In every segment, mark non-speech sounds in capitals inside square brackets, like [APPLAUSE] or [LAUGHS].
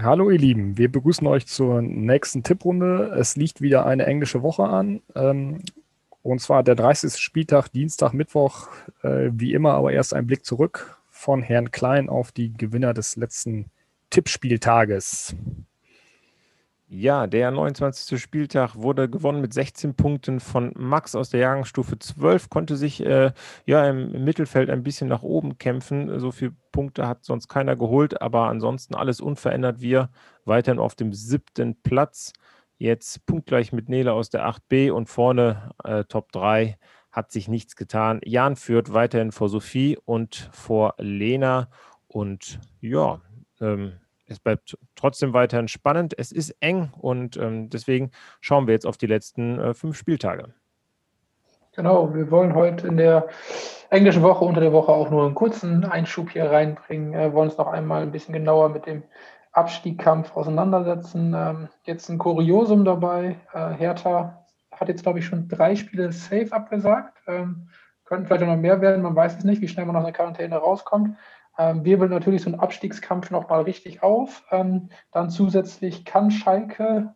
Hallo ihr Lieben, wir begrüßen euch zur nächsten Tipprunde. Es liegt wieder eine englische Woche an. Ähm, und zwar der 30. Spieltag, Dienstag, Mittwoch, äh, wie immer, aber erst ein Blick zurück von Herrn Klein auf die Gewinner des letzten Tippspieltages. Ja, der 29. Spieltag wurde gewonnen mit 16 Punkten von Max aus der Jahrgangsstufe 12, konnte sich äh, ja im Mittelfeld ein bisschen nach oben kämpfen. So viele Punkte hat sonst keiner geholt, aber ansonsten alles unverändert. Wir weiterhin auf dem siebten Platz. Jetzt punktgleich mit Nele aus der 8b und vorne äh, Top 3 hat sich nichts getan. Jan führt weiterhin vor Sophie und vor Lena. Und ja, ähm, es bleibt trotzdem weiterhin spannend. Es ist eng und ähm, deswegen schauen wir jetzt auf die letzten äh, fünf Spieltage. Genau, wir wollen heute in der englischen Woche unter der Woche auch nur einen kurzen Einschub hier reinbringen. Wir wollen uns noch einmal ein bisschen genauer mit dem Abstiegskampf auseinandersetzen. Ähm, jetzt ein Kuriosum dabei. Äh, Hertha hat jetzt, glaube ich, schon drei Spiele safe abgesagt. Ähm, könnten vielleicht auch noch mehr werden, man weiß es nicht, wie schnell man aus der Quarantäne rauskommt ähm, wirbelt natürlich so einen Abstiegskampf nochmal richtig auf. Ähm, dann zusätzlich kann Schalke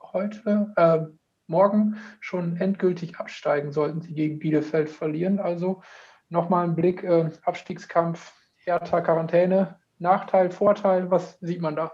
heute, äh, morgen schon endgültig absteigen, sollten sie gegen Bielefeld verlieren. Also nochmal ein Blick, äh, Abstiegskampf, Hertha, Quarantäne, Nachteil, Vorteil, was sieht man da?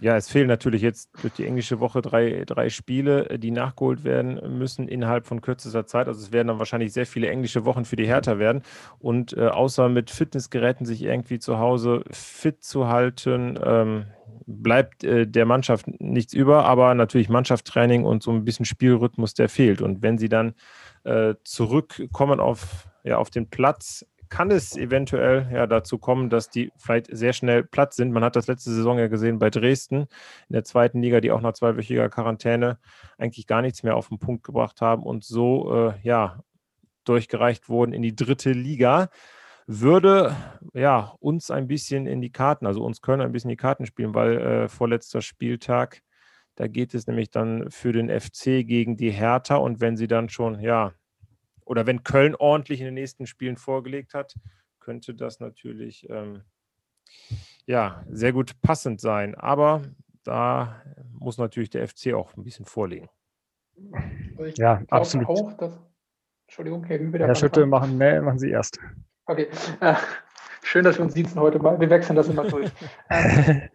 Ja, es fehlen natürlich jetzt durch die englische Woche drei, drei Spiele, äh, die nachgeholt werden müssen innerhalb von kürzester Zeit. Also es werden dann wahrscheinlich sehr viele englische Wochen für die Hertha werden. Und äh, außer mit Fitnessgeräten sich irgendwie zu Hause fit zu halten, ähm, bleibt äh, der Mannschaft nichts über. Aber natürlich Mannschaftstraining und so ein bisschen Spielrhythmus, der fehlt. Und wenn sie dann äh, zurückkommen auf, ja, auf den Platz, kann es eventuell ja dazu kommen, dass die vielleicht sehr schnell platt sind. Man hat das letzte Saison ja gesehen bei Dresden in der zweiten Liga, die auch nach zweiwöchiger Quarantäne eigentlich gar nichts mehr auf den Punkt gebracht haben und so äh, ja durchgereicht wurden in die dritte Liga. Würde ja uns ein bisschen in die Karten, also uns Köln ein bisschen in die Karten spielen, weil äh, vorletzter Spieltag, da geht es nämlich dann für den FC gegen die Hertha und wenn sie dann schon ja oder wenn Köln ordentlich in den nächsten Spielen vorgelegt hat, könnte das natürlich ähm, ja, sehr gut passend sein. Aber da muss natürlich der FC auch ein bisschen vorlegen. ja, absolut. Auch, dass, Entschuldigung, Herr Hübe. Herr Schütte, machen, nee, machen Sie erst. Okay. Äh, schön, dass wir uns sitzen heute mal. Wir wechseln das immer durch. [LAUGHS] Ähm,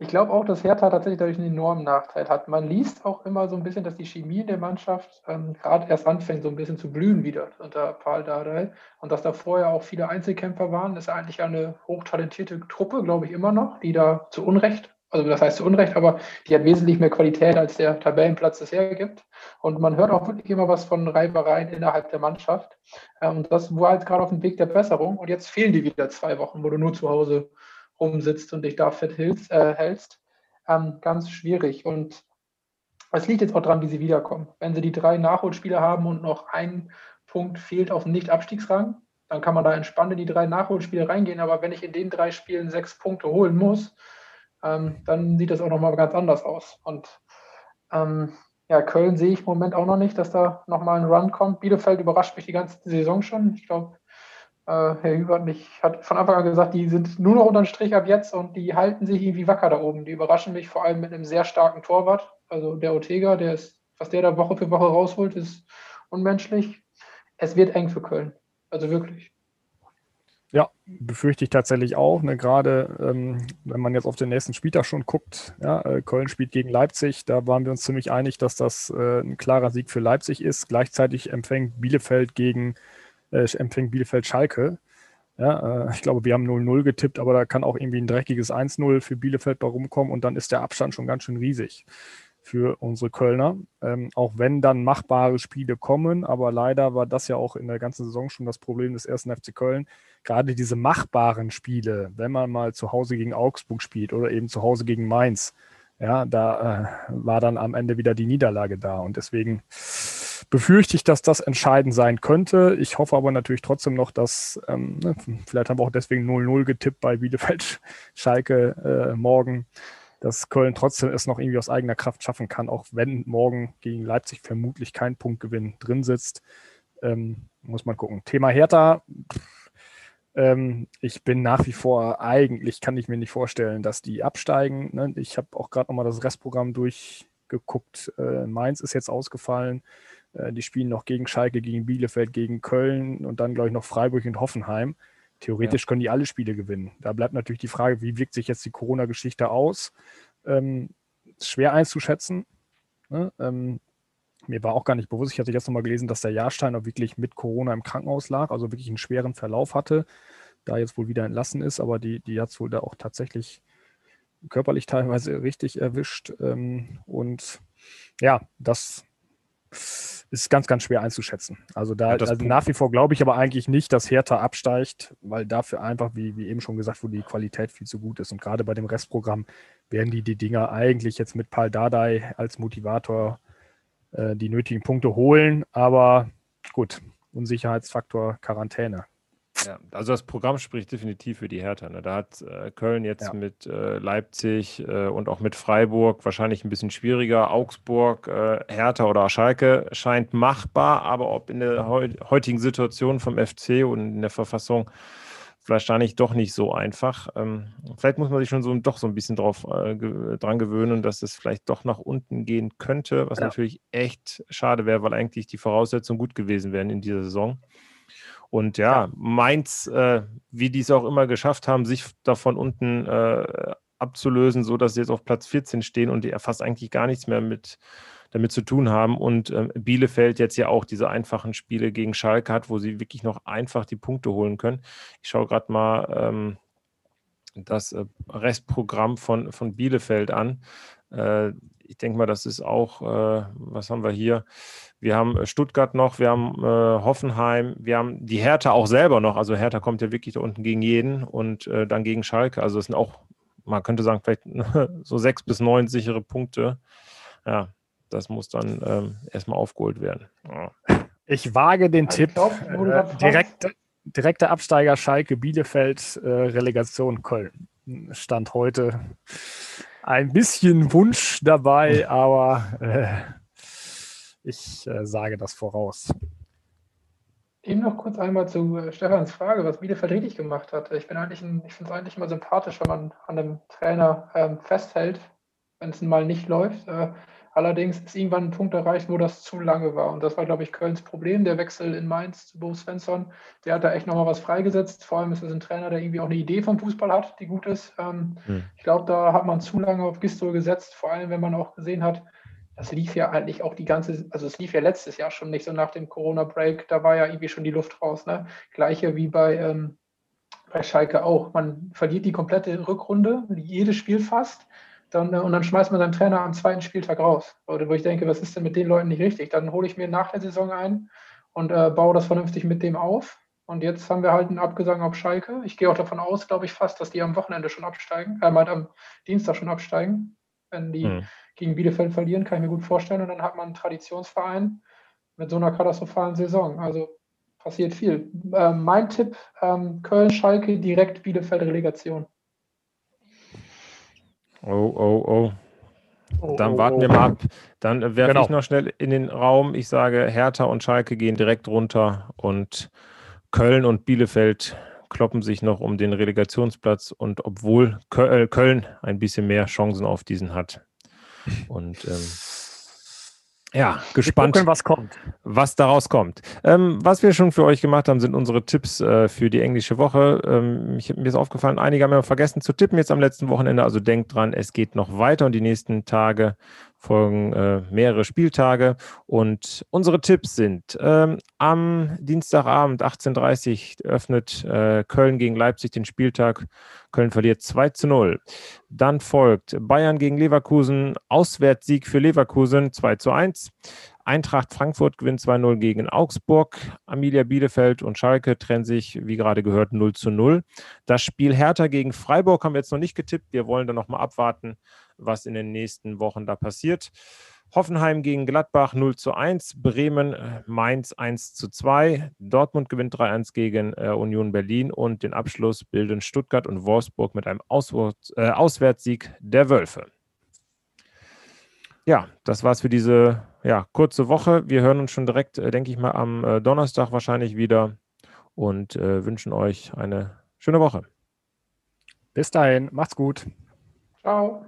ich glaube auch, dass Hertha tatsächlich dadurch einen enormen Nachteil hat. Man liest auch immer so ein bisschen, dass die Chemie in der Mannschaft ähm, gerade erst anfängt, so ein bisschen zu blühen wieder unter Paul Dardai. Und dass da vorher auch viele Einzelkämpfer waren. Ist eigentlich eine hochtalentierte Truppe, glaube ich, immer noch, die da zu Unrecht, also das heißt zu Unrecht, aber die hat wesentlich mehr Qualität, als der Tabellenplatz es hergibt. Und man hört auch wirklich immer was von Reibereien innerhalb der Mannschaft. Ähm, und das war jetzt gerade auf dem Weg der Besserung. Und jetzt fehlen die wieder zwei Wochen, wo du nur zu Hause rumsitzt und dich da fit hältst, äh, hältst ähm, ganz schwierig. Und es liegt jetzt auch daran, wie sie wiederkommen. Wenn sie die drei Nachholspiele haben und noch ein Punkt fehlt auf dem Nicht-Abstiegsrang, dann kann man da entspannt in die drei Nachholspiele reingehen. Aber wenn ich in den drei Spielen sechs Punkte holen muss, ähm, dann sieht das auch nochmal ganz anders aus. Und ähm, ja, Köln sehe ich im Moment auch noch nicht, dass da nochmal ein Run kommt. Bielefeld überrascht mich die ganze Saison schon. Ich glaube, äh, Herr Hubert mich hat von Anfang an gesagt, die sind nur noch unter den Strich ab jetzt und die halten sich irgendwie wacker da oben. Die überraschen mich vor allem mit einem sehr starken Torwart. Also der Ortega, der ist, was der da Woche für Woche rausholt, ist unmenschlich. Es wird eng für Köln. Also wirklich. Ja, befürchte ich tatsächlich auch. Ne? Gerade ähm, wenn man jetzt auf den nächsten Spieltag schon guckt, ja, äh, Köln spielt gegen Leipzig, da waren wir uns ziemlich einig, dass das äh, ein klarer Sieg für Leipzig ist. Gleichzeitig empfängt Bielefeld gegen äh, empfängt Bielefeld Schalke. Ja, äh, ich glaube, wir haben 0-0 getippt, aber da kann auch irgendwie ein dreckiges 1-0 für Bielefeld bei rumkommen und dann ist der Abstand schon ganz schön riesig für unsere Kölner. Ähm, auch wenn dann machbare Spiele kommen, aber leider war das ja auch in der ganzen Saison schon das Problem des ersten FC Köln. Gerade diese machbaren Spiele, wenn man mal zu Hause gegen Augsburg spielt oder eben zu Hause gegen Mainz, ja, da äh, war dann am Ende wieder die Niederlage da und deswegen befürchte ich, dass das entscheidend sein könnte. Ich hoffe aber natürlich trotzdem noch, dass, ähm, ne, vielleicht haben wir auch deswegen 0-0 getippt bei Bielefeld [LAUGHS] Schalke äh, morgen, dass Köln trotzdem es noch irgendwie aus eigener Kraft schaffen kann, auch wenn morgen gegen Leipzig vermutlich kein Punktgewinn drin sitzt. Ähm, muss man gucken. Thema Hertha. Ähm, ich bin nach wie vor, eigentlich kann ich mir nicht vorstellen, dass die absteigen. Ne? Ich habe auch gerade nochmal das Restprogramm durchgeguckt. Äh, Mainz ist jetzt ausgefallen. Äh, die spielen noch gegen Schalke, gegen Bielefeld, gegen Köln und dann, glaube ich, noch Freiburg und Hoffenheim. Theoretisch ja. können die alle Spiele gewinnen. Da bleibt natürlich die Frage, wie wirkt sich jetzt die Corona-Geschichte aus? Ähm, schwer einzuschätzen. Ne? Ähm, mir war auch gar nicht bewusst, ich hatte jetzt nochmal gelesen, dass der Jahrstein auch wirklich mit Corona im Krankenhaus lag, also wirklich einen schweren Verlauf hatte, da jetzt wohl wieder entlassen ist, aber die, die hat es wohl da auch tatsächlich körperlich teilweise [LAUGHS] richtig erwischt. Ähm, und ja, das ist ganz, ganz schwer einzuschätzen. Also da also nach wie vor glaube ich aber eigentlich nicht, dass Hertha absteigt, weil dafür einfach, wie, wie eben schon gesagt wurde, die Qualität viel zu gut ist. Und gerade bei dem Restprogramm werden die die Dinger eigentlich jetzt mit Paul Dardai als Motivator äh, die nötigen Punkte holen. Aber gut, Unsicherheitsfaktor Quarantäne. Ja, also das Programm spricht definitiv für die Hertha. Ne? Da hat äh, Köln jetzt ja. mit äh, Leipzig äh, und auch mit Freiburg wahrscheinlich ein bisschen schwieriger. Augsburg, äh, Hertha oder Schalke scheint machbar, aber ob in der heu heutigen Situation vom FC und in der Verfassung wahrscheinlich doch nicht so einfach. Ähm, vielleicht muss man sich schon so doch so ein bisschen drauf äh, ge dran gewöhnen, dass es vielleicht doch nach unten gehen könnte, was ja. natürlich echt schade wäre, weil eigentlich die Voraussetzungen gut gewesen wären in dieser Saison. Und ja, ja. Mainz, äh, wie die es auch immer geschafft haben, sich davon unten äh, abzulösen, sodass sie jetzt auf Platz 14 stehen und die fast eigentlich gar nichts mehr mit damit zu tun haben. Und ähm, Bielefeld jetzt ja auch diese einfachen Spiele gegen Schalke hat, wo sie wirklich noch einfach die Punkte holen können. Ich schaue gerade mal ähm, das äh, Restprogramm von, von Bielefeld an. Äh, ich denke mal, das ist auch, äh, was haben wir hier? Wir haben äh, Stuttgart noch, wir haben äh, Hoffenheim, wir haben die Hertha auch selber noch. Also Hertha kommt ja wirklich da unten gegen jeden und äh, dann gegen Schalke. Also es sind auch, man könnte sagen, vielleicht [LAUGHS] so sechs bis neun sichere Punkte. Ja, das muss dann ähm, erstmal aufgeholt werden. Ja. Ich wage den ich Tipp, glaub, äh, direkt, direkter Absteiger Schalke, Bielefeld, äh, Relegation Köln. Stand heute ein bisschen Wunsch dabei, aber äh, ich äh, sage das voraus. Eben noch kurz einmal zu äh, Stefans Frage, was Bielefeld richtig gemacht hat. Ich, ich finde es eigentlich immer sympathisch, wenn man an einem Trainer ähm, festhält, wenn es mal nicht läuft. Äh, Allerdings ist irgendwann ein Punkt erreicht, wo das zu lange war. Und das war, glaube ich, Kölns Problem. Der Wechsel in Mainz zu Bo Svensson, der hat da echt nochmal was freigesetzt. Vor allem ist es ein Trainer, der irgendwie auch eine Idee vom Fußball hat, die gut ist. Ähm, hm. Ich glaube, da hat man zu lange auf Gistol gesetzt, vor allem wenn man auch gesehen hat, das lief ja eigentlich auch die ganze, also es lief ja letztes Jahr schon nicht so nach dem Corona-Break, da war ja irgendwie schon die Luft raus. Ne? Gleiche wie bei, ähm, bei Schalke auch. Man verliert die komplette Rückrunde, jedes Spiel fast dann, äh, und dann schmeißt man seinen Trainer am zweiten Spieltag raus. Oder wo ich denke, was ist denn mit den Leuten nicht richtig? Dann hole ich mir nach der Saison ein und äh, baue das vernünftig mit dem auf. Und jetzt haben wir halt einen Abgesang auf Schalke. Ich gehe auch davon aus, glaube ich, fast, dass die am Wochenende schon absteigen, äh, halt am Dienstag schon absteigen. Wenn die hm. gegen Bielefeld verlieren, kann ich mir gut vorstellen. Und dann hat man einen Traditionsverein mit so einer katastrophalen Saison. Also passiert viel. Äh, mein Tipp: ähm, Köln, Schalke, direkt Bielefeld Relegation. Oh, oh, oh. oh Dann oh, warten oh. wir mal ab. Dann werfe genau. ich noch schnell in den Raum. Ich sage, Hertha und Schalke gehen direkt runter und Köln und Bielefeld kloppen sich noch um den Relegationsplatz und obwohl äh, Köln ein bisschen mehr Chancen auf diesen hat. Und ähm, ja, gespannt, gucken, was kommt. Was daraus kommt. Ähm, was wir schon für euch gemacht haben, sind unsere Tipps äh, für die englische Woche. Ähm, ich, mir ist aufgefallen, einige haben ja vergessen zu tippen jetzt am letzten Wochenende. Also denkt dran, es geht noch weiter und die nächsten Tage folgen äh, mehrere Spieltage. Und unsere Tipps sind, ähm, am Dienstagabend 18.30 Uhr öffnet äh, Köln gegen Leipzig den Spieltag. Köln verliert 2 zu 0. Dann folgt Bayern gegen Leverkusen, Auswärtssieg für Leverkusen 2 zu 1. Eintracht Frankfurt gewinnt 2-0 gegen Augsburg. Armilia Bielefeld und Schalke trennen sich, wie gerade gehört, 0 zu 0. Das Spiel Hertha gegen Freiburg haben wir jetzt noch nicht getippt. Wir wollen dann nochmal abwarten, was in den nächsten Wochen da passiert. Hoffenheim gegen Gladbach 0 zu 1, Bremen, äh, Mainz 1 zu 2, Dortmund gewinnt 3-1 gegen äh, Union Berlin und den Abschluss bilden Stuttgart und Wolfsburg mit einem Auswärts, äh, Auswärtssieg der Wölfe. Ja, das war's für diese ja, kurze Woche. Wir hören uns schon direkt, äh, denke ich mal, am äh, Donnerstag wahrscheinlich wieder und äh, wünschen euch eine schöne Woche. Bis dahin, macht's gut. Ciao.